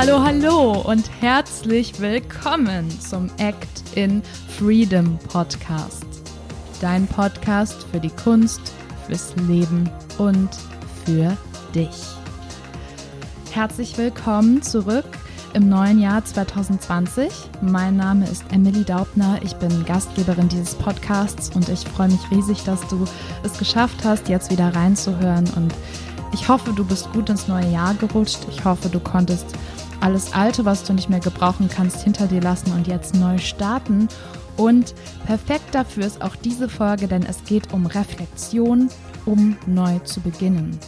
Hallo, hallo und herzlich willkommen zum Act in Freedom Podcast. Dein Podcast für die Kunst, fürs Leben und für dich. Herzlich willkommen zurück im neuen Jahr 2020. Mein Name ist Emily Daubner. Ich bin Gastgeberin dieses Podcasts und ich freue mich riesig, dass du es geschafft hast, jetzt wieder reinzuhören. Und ich hoffe, du bist gut ins neue Jahr gerutscht. Ich hoffe, du konntest alles Alte, was du nicht mehr gebrauchen kannst, hinter dir lassen und jetzt neu starten. Und perfekt dafür ist auch diese Folge, denn es geht um Reflexion, um neu zu beginnen.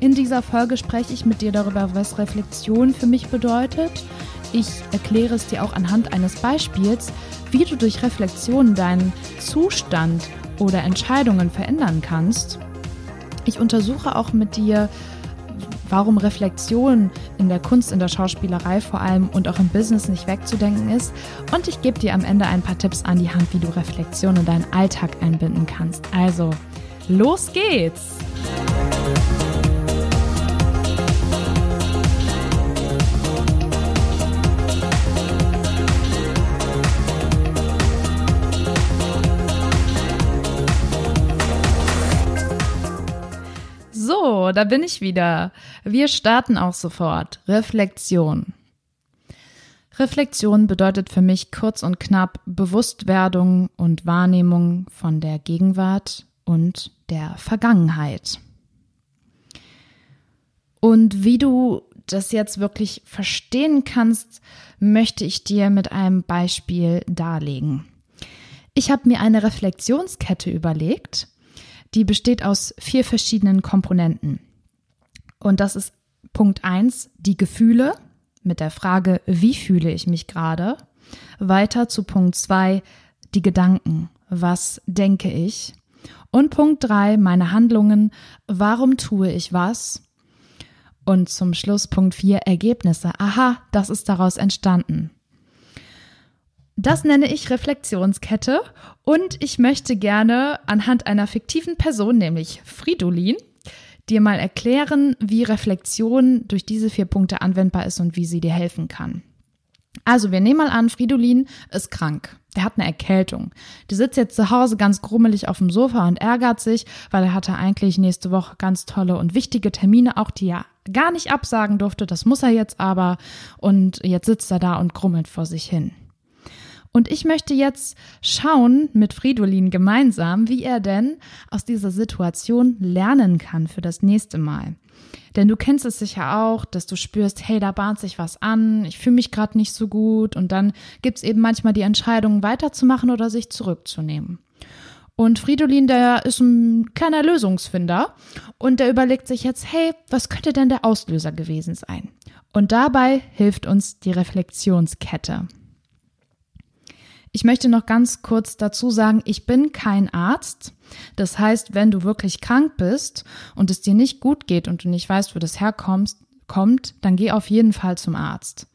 In dieser Folge spreche ich mit dir darüber, was Reflexion für mich bedeutet. Ich erkläre es dir auch anhand eines Beispiels, wie du durch Reflexion deinen Zustand oder Entscheidungen verändern kannst. Ich untersuche auch mit dir, warum Reflexion in der Kunst, in der Schauspielerei vor allem und auch im Business nicht wegzudenken ist. Und ich gebe dir am Ende ein paar Tipps an die Hand, wie du Reflexion in deinen Alltag einbinden kannst. Also, los geht's! Da bin ich wieder. Wir starten auch sofort. Reflexion. Reflexion bedeutet für mich kurz und knapp Bewusstwerdung und Wahrnehmung von der Gegenwart und der Vergangenheit. Und wie du das jetzt wirklich verstehen kannst, möchte ich dir mit einem Beispiel darlegen. Ich habe mir eine Reflexionskette überlegt die besteht aus vier verschiedenen Komponenten. Und das ist Punkt eins die Gefühle mit der Frage, wie fühle ich mich gerade? Weiter zu Punkt zwei die Gedanken, was denke ich? Und Punkt drei meine Handlungen, warum tue ich was? Und zum Schluss Punkt vier Ergebnisse. Aha, das ist daraus entstanden. Das nenne ich Reflexionskette und ich möchte gerne anhand einer fiktiven Person, nämlich Fridolin, dir mal erklären, wie Reflexion durch diese vier Punkte anwendbar ist und wie sie dir helfen kann. Also, wir nehmen mal an, Fridolin ist krank. Der hat eine Erkältung. Der sitzt jetzt zu Hause ganz grummelig auf dem Sofa und ärgert sich, weil er hatte eigentlich nächste Woche ganz tolle und wichtige Termine, auch die er gar nicht absagen durfte. Das muss er jetzt aber. Und jetzt sitzt er da und grummelt vor sich hin. Und ich möchte jetzt schauen mit Fridolin gemeinsam, wie er denn aus dieser Situation lernen kann für das nächste Mal. Denn du kennst es sicher auch, dass du spürst, hey, da bahnt sich was an, ich fühle mich gerade nicht so gut und dann gibt es eben manchmal die Entscheidung, weiterzumachen oder sich zurückzunehmen. Und Fridolin, der ist ein kleiner Lösungsfinder und der überlegt sich jetzt, hey, was könnte denn der Auslöser gewesen sein? Und dabei hilft uns die Reflexionskette. Ich möchte noch ganz kurz dazu sagen, ich bin kein Arzt. Das heißt, wenn du wirklich krank bist und es dir nicht gut geht und du nicht weißt, wo das herkommt, kommt, dann geh auf jeden Fall zum Arzt.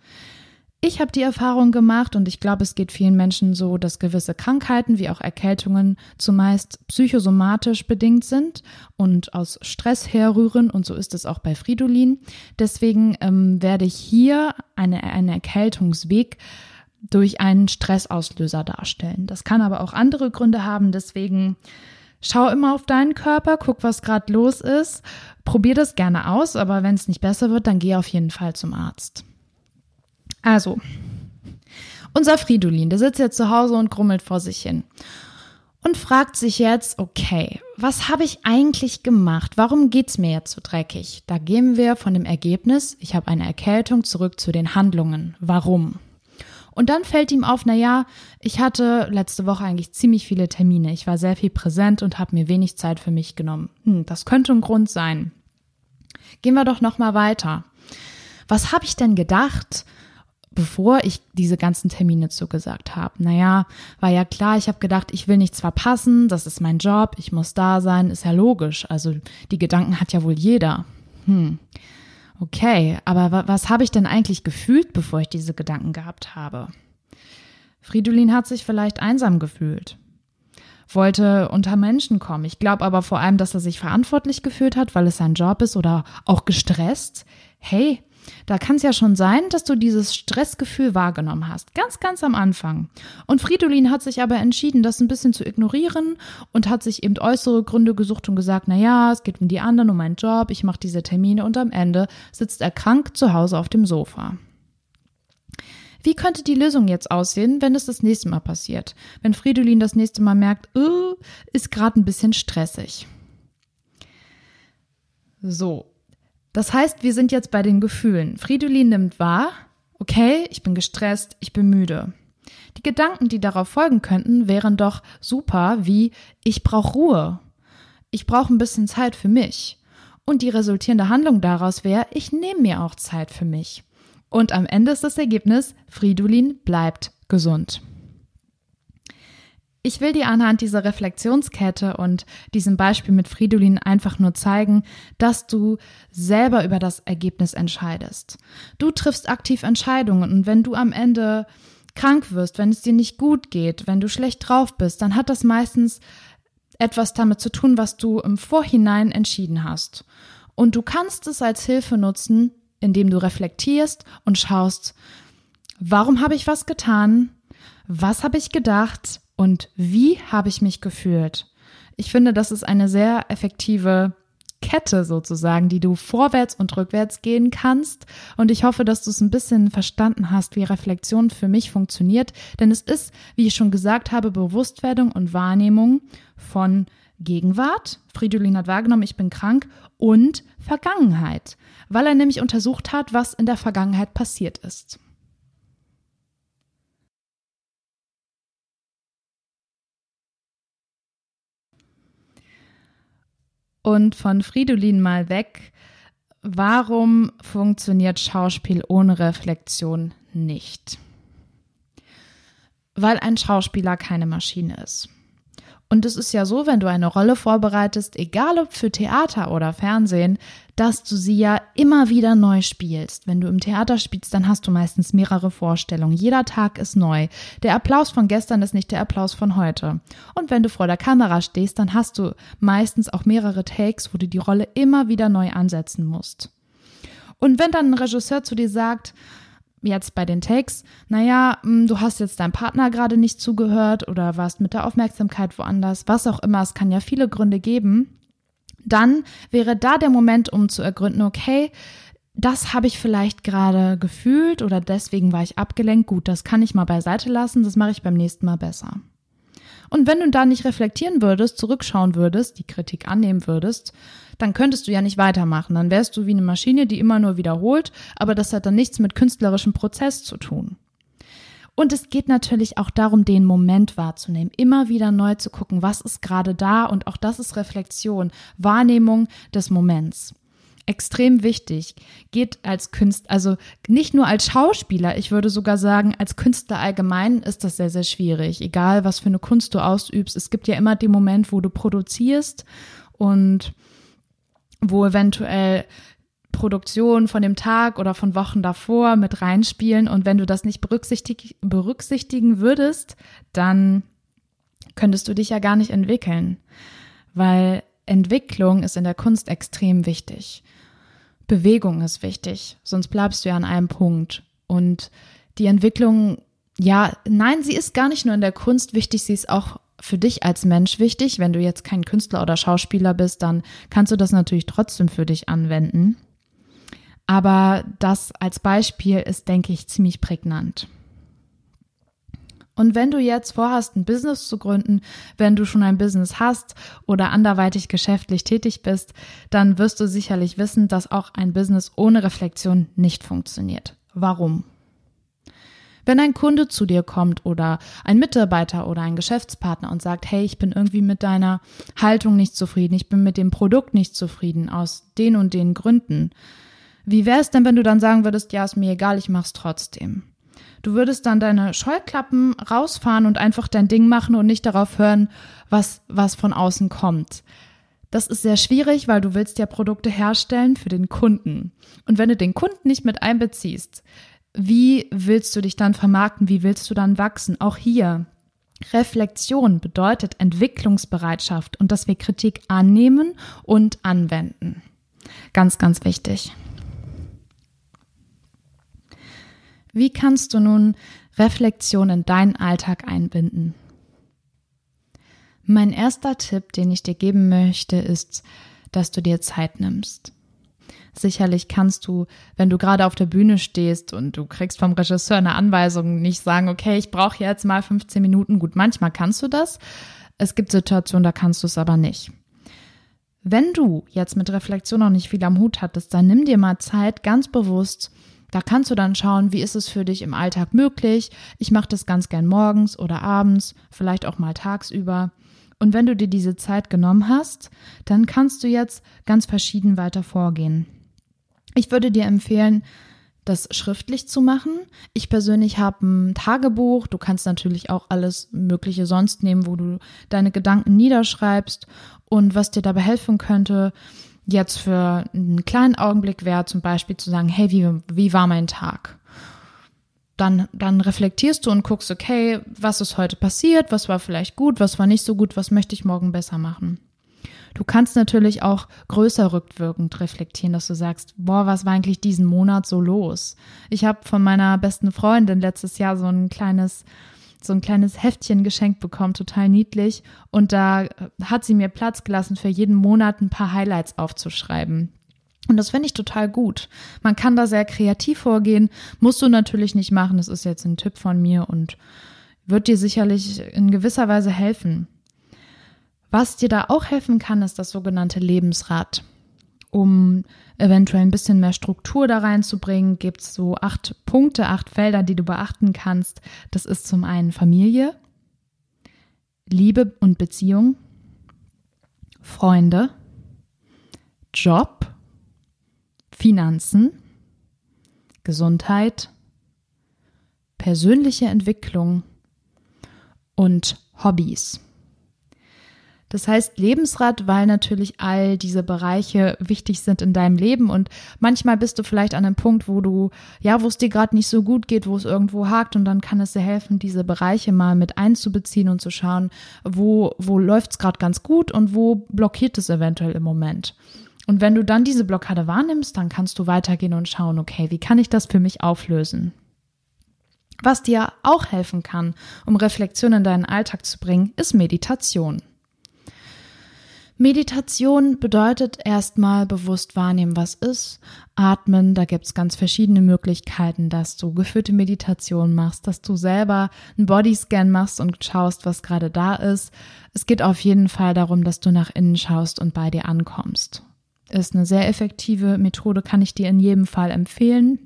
Ich habe die Erfahrung gemacht und ich glaube, es geht vielen Menschen so, dass gewisse Krankheiten wie auch Erkältungen zumeist psychosomatisch bedingt sind und aus Stress herrühren und so ist es auch bei Fridolin. Deswegen ähm, werde ich hier eine, einen Erkältungsweg durch einen Stressauslöser darstellen. Das kann aber auch andere Gründe haben, deswegen schau immer auf deinen Körper, guck, was gerade los ist, probier das gerne aus, aber wenn es nicht besser wird, dann geh auf jeden Fall zum Arzt. Also, unser Fridolin, der sitzt jetzt zu Hause und grummelt vor sich hin und fragt sich jetzt, okay, was habe ich eigentlich gemacht? Warum geht's mir jetzt so dreckig? Da gehen wir von dem Ergebnis, ich habe eine Erkältung, zurück zu den Handlungen. Warum? Und dann fällt ihm auf, na ja, ich hatte letzte Woche eigentlich ziemlich viele Termine. Ich war sehr viel präsent und habe mir wenig Zeit für mich genommen. Hm, das könnte ein Grund sein. Gehen wir doch noch mal weiter. Was habe ich denn gedacht, bevor ich diese ganzen Termine zugesagt habe? Naja, war ja klar, ich habe gedacht, ich will nichts verpassen, das ist mein Job, ich muss da sein, ist ja logisch. Also die Gedanken hat ja wohl jeder. Hm. Okay, aber was habe ich denn eigentlich gefühlt, bevor ich diese Gedanken gehabt habe? Fridolin hat sich vielleicht einsam gefühlt, wollte unter Menschen kommen. Ich glaube aber vor allem, dass er sich verantwortlich gefühlt hat, weil es sein Job ist oder auch gestresst. Hey, Da kann es ja schon sein, dass du dieses Stressgefühl wahrgenommen hast, ganz, ganz am Anfang. Und Fridolin hat sich aber entschieden, das ein bisschen zu ignorieren und hat sich eben äußere Gründe gesucht und gesagt, na ja, es geht um die anderen, um meinen Job, ich mache diese Termine und am Ende sitzt er krank zu Hause auf dem Sofa. Wie könnte die Lösung jetzt aussehen, wenn es das nächste Mal passiert? Wenn Fridolin das nächste Mal merkt, uh, ist gerade ein bisschen stressig. So. Das heißt, wir sind jetzt bei den Gefühlen. Fridolin nimmt wahr, okay, ich bin gestresst, ich bin müde. Die Gedanken, die darauf folgen könnten, wären doch super wie ich brauche Ruhe. Ich brauche ein bisschen Zeit für mich. Und die resultierende Handlung daraus wäre, ich nehme mir auch Zeit für mich. Und am Ende ist das Ergebnis, Fridolin bleibt gesund. Ich will dir anhand dieser Reflexionskette und diesem Beispiel mit Fridolin einfach nur zeigen, dass du selber über das Ergebnis entscheidest. Du triffst aktiv Entscheidungen und wenn du am Ende krank wirst, wenn es dir nicht gut geht, wenn du schlecht drauf bist, dann hat das meistens etwas damit zu tun, was du im Vorhinein entschieden hast. Und du kannst es als Hilfe nutzen, indem du reflektierst und schaust, warum habe ich was getan? Was habe ich gedacht? Und wie habe ich mich gefühlt? Ich finde, das ist eine sehr effektive Kette sozusagen, die du vorwärts und rückwärts gehen kannst. Und ich hoffe, dass du es ein bisschen verstanden hast, wie Reflexion für mich funktioniert. Denn es ist, wie ich schon gesagt habe, Bewusstwerdung und Wahrnehmung von Gegenwart. Fridolin hat wahrgenommen, ich bin krank und Vergangenheit, weil er nämlich untersucht hat, was in der Vergangenheit passiert ist. Und von Fridolin mal weg, warum funktioniert Schauspiel ohne Reflexion nicht? Weil ein Schauspieler keine Maschine ist. Und es ist ja so, wenn du eine Rolle vorbereitest, egal ob für Theater oder Fernsehen, dass du sie ja immer wieder neu spielst. Wenn du im Theater spielst, dann hast du meistens mehrere Vorstellungen. Jeder Tag ist neu. Der Applaus von gestern ist nicht der Applaus von heute. Und wenn du vor der Kamera stehst, dann hast du meistens auch mehrere Takes, wo du die Rolle immer wieder neu ansetzen musst. Und wenn dann ein Regisseur zu dir sagt, jetzt bei den Takes, naja, hm, du hast jetzt deinem Partner gerade nicht zugehört oder warst mit der Aufmerksamkeit woanders, was auch immer, es kann ja viele Gründe geben, dann wäre da der Moment, um zu ergründen, okay, das habe ich vielleicht gerade gefühlt oder deswegen war ich abgelenkt. Gut, das kann ich mal beiseite lassen, das mache ich beim nächsten Mal besser. Und wenn du da nicht reflektieren würdest, zurückschauen würdest, die Kritik annehmen würdest, dann könntest du ja nicht weitermachen. Dann wärst du wie eine Maschine, die immer nur wiederholt, aber das hat dann nichts mit künstlerischem Prozess zu tun. Und es geht natürlich auch darum, den Moment wahrzunehmen, immer wieder neu zu gucken, was ist gerade da und auch das ist Reflexion, Wahrnehmung des Moments. Extrem wichtig. Geht als Künstler, also nicht nur als Schauspieler, ich würde sogar sagen, als Künstler allgemein ist das sehr, sehr schwierig. Egal, was für eine Kunst du ausübst. Es gibt ja immer den Moment, wo du produzierst und wo eventuell Produktion von dem Tag oder von Wochen davor mit reinspielen. Und wenn du das nicht berücksichtig berücksichtigen würdest, dann könntest du dich ja gar nicht entwickeln. Weil Entwicklung ist in der Kunst extrem wichtig. Bewegung ist wichtig, sonst bleibst du ja an einem Punkt. Und die Entwicklung, ja, nein, sie ist gar nicht nur in der Kunst wichtig, sie ist auch für dich als Mensch wichtig. Wenn du jetzt kein Künstler oder Schauspieler bist, dann kannst du das natürlich trotzdem für dich anwenden. Aber das als Beispiel ist, denke ich, ziemlich prägnant. Und wenn du jetzt vorhast, ein Business zu gründen, wenn du schon ein Business hast oder anderweitig geschäftlich tätig bist, dann wirst du sicherlich wissen, dass auch ein Business ohne Reflexion nicht funktioniert. Warum? Wenn ein Kunde zu dir kommt oder ein Mitarbeiter oder ein Geschäftspartner und sagt, hey, ich bin irgendwie mit deiner Haltung nicht zufrieden, ich bin mit dem Produkt nicht zufrieden aus den und den Gründen. Wie wäre es denn, wenn du dann sagen würdest, ja, ist mir egal, ich mach's trotzdem? Du würdest dann deine Scheuklappen rausfahren und einfach dein Ding machen und nicht darauf hören, was, was von außen kommt. Das ist sehr schwierig, weil du willst ja Produkte herstellen für den Kunden. Und wenn du den Kunden nicht mit einbeziehst, wie willst du dich dann vermarkten? Wie willst du dann wachsen? Auch hier. Reflexion bedeutet Entwicklungsbereitschaft und dass wir Kritik annehmen und anwenden. Ganz, ganz wichtig. Wie kannst du nun Reflexion in deinen Alltag einbinden? Mein erster Tipp, den ich dir geben möchte, ist, dass du dir Zeit nimmst. Sicherlich kannst du, wenn du gerade auf der Bühne stehst und du kriegst vom Regisseur eine Anweisung, nicht sagen, okay, ich brauche jetzt mal 15 Minuten. Gut, manchmal kannst du das. Es gibt Situationen, da kannst du es aber nicht. Wenn du jetzt mit Reflexion noch nicht viel am Hut hattest, dann nimm dir mal Zeit ganz bewusst. Da kannst du dann schauen, wie ist es für dich im Alltag möglich. Ich mache das ganz gern morgens oder abends, vielleicht auch mal tagsüber. Und wenn du dir diese Zeit genommen hast, dann kannst du jetzt ganz verschieden weiter vorgehen. Ich würde dir empfehlen, das schriftlich zu machen. Ich persönlich habe ein Tagebuch. Du kannst natürlich auch alles Mögliche sonst nehmen, wo du deine Gedanken niederschreibst. Und was dir dabei helfen könnte, jetzt für einen kleinen Augenblick wäre zum Beispiel zu sagen, hey, wie, wie war mein Tag? Dann, dann reflektierst du und guckst, okay, was ist heute passiert? Was war vielleicht gut? Was war nicht so gut? Was möchte ich morgen besser machen? Du kannst natürlich auch größer rückwirkend reflektieren, dass du sagst, boah, was war eigentlich diesen Monat so los? Ich habe von meiner besten Freundin letztes Jahr so ein kleines so ein kleines Heftchen geschenkt bekommen, total niedlich. Und da hat sie mir Platz gelassen, für jeden Monat ein paar Highlights aufzuschreiben. Und das finde ich total gut. Man kann da sehr kreativ vorgehen, musst du natürlich nicht machen. Das ist jetzt ein Tipp von mir und wird dir sicherlich in gewisser Weise helfen. Was dir da auch helfen kann, ist das sogenannte Lebensrad. Um eventuell ein bisschen mehr Struktur da reinzubringen, gibt es so acht Punkte, acht Felder, die du beachten kannst. Das ist zum einen Familie, Liebe und Beziehung, Freunde, Job, Finanzen, Gesundheit, persönliche Entwicklung und Hobbys. Das heißt Lebensrad, weil natürlich all diese Bereiche wichtig sind in deinem Leben und manchmal bist du vielleicht an einem Punkt, wo du, ja, wo es dir gerade nicht so gut geht, wo es irgendwo hakt und dann kann es dir helfen, diese Bereiche mal mit einzubeziehen und zu schauen, wo, wo läuft es gerade ganz gut und wo blockiert es eventuell im Moment. Und wenn du dann diese Blockade wahrnimmst, dann kannst du weitergehen und schauen, okay, wie kann ich das für mich auflösen? Was dir auch helfen kann, um Reflexion in deinen Alltag zu bringen, ist Meditation. Meditation bedeutet erstmal bewusst wahrnehmen, was ist. Atmen, da gibt's ganz verschiedene Möglichkeiten, dass du geführte Meditation machst, dass du selber einen Bodyscan machst und schaust, was gerade da ist. Es geht auf jeden Fall darum, dass du nach innen schaust und bei dir ankommst. Ist eine sehr effektive Methode, kann ich dir in jedem Fall empfehlen.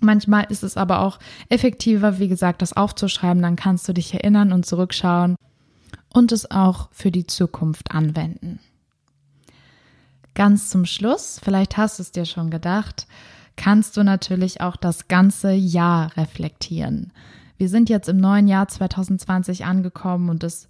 Manchmal ist es aber auch effektiver, wie gesagt, das aufzuschreiben, dann kannst du dich erinnern und zurückschauen und es auch für die Zukunft anwenden. Ganz zum Schluss, vielleicht hast du es dir schon gedacht, kannst du natürlich auch das ganze Jahr reflektieren. Wir sind jetzt im neuen Jahr 2020 angekommen und es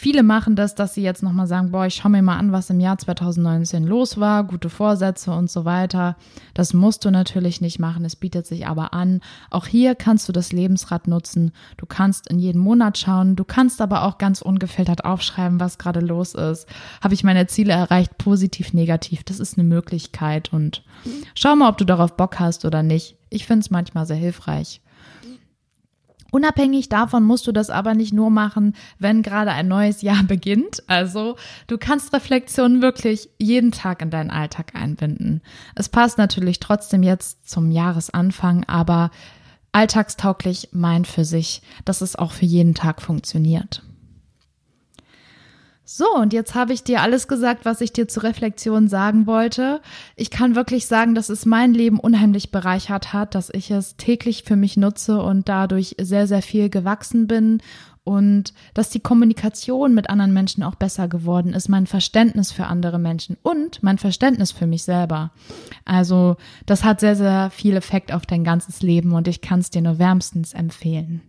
Viele machen das, dass sie jetzt nochmal sagen, boah, ich schaue mir mal an, was im Jahr 2019 los war, gute Vorsätze und so weiter. Das musst du natürlich nicht machen, es bietet sich aber an. Auch hier kannst du das Lebensrad nutzen. Du kannst in jeden Monat schauen, du kannst aber auch ganz ungefiltert aufschreiben, was gerade los ist. Habe ich meine Ziele erreicht, positiv, negativ? Das ist eine Möglichkeit und schau mal, ob du darauf Bock hast oder nicht. Ich finde es manchmal sehr hilfreich. Unabhängig davon musst du das aber nicht nur machen, wenn gerade ein neues Jahr beginnt. Also du kannst Reflexion wirklich jeden Tag in deinen Alltag einbinden. Es passt natürlich trotzdem jetzt zum Jahresanfang, aber alltagstauglich meint für sich, dass es auch für jeden Tag funktioniert. So, und jetzt habe ich dir alles gesagt, was ich dir zur Reflexion sagen wollte. Ich kann wirklich sagen, dass es mein Leben unheimlich bereichert hat, dass ich es täglich für mich nutze und dadurch sehr, sehr viel gewachsen bin und dass die Kommunikation mit anderen Menschen auch besser geworden ist, mein Verständnis für andere Menschen und mein Verständnis für mich selber. Also das hat sehr, sehr viel Effekt auf dein ganzes Leben und ich kann es dir nur wärmstens empfehlen.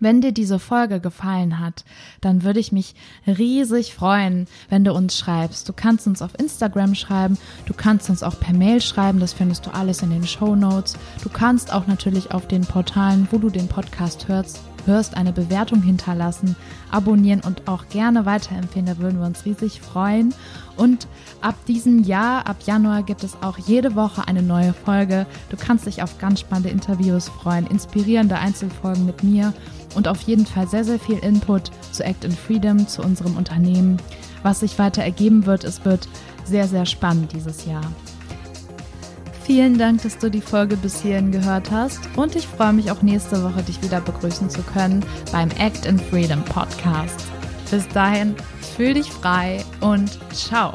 Wenn dir diese Folge gefallen hat, dann würde ich mich riesig freuen, wenn du uns schreibst. Du kannst uns auf Instagram schreiben, du kannst uns auch per Mail schreiben, das findest du alles in den Show Notes. Du kannst auch natürlich auf den Portalen, wo du den Podcast hörst, hörst, eine Bewertung hinterlassen, abonnieren und auch gerne weiterempfehlen. Da würden wir uns riesig freuen. Und ab diesem Jahr, ab Januar, gibt es auch jede Woche eine neue Folge. Du kannst dich auf ganz spannende Interviews freuen, inspirierende Einzelfolgen mit mir und auf jeden Fall sehr, sehr viel Input zu Act in Freedom, zu unserem Unternehmen. Was sich weiter ergeben wird, es wird sehr, sehr spannend dieses Jahr. Vielen Dank, dass du die Folge bis hierhin gehört hast und ich freue mich auch nächste Woche, dich wieder begrüßen zu können beim Act in Freedom Podcast. Bis dahin, fühl dich frei und ciao.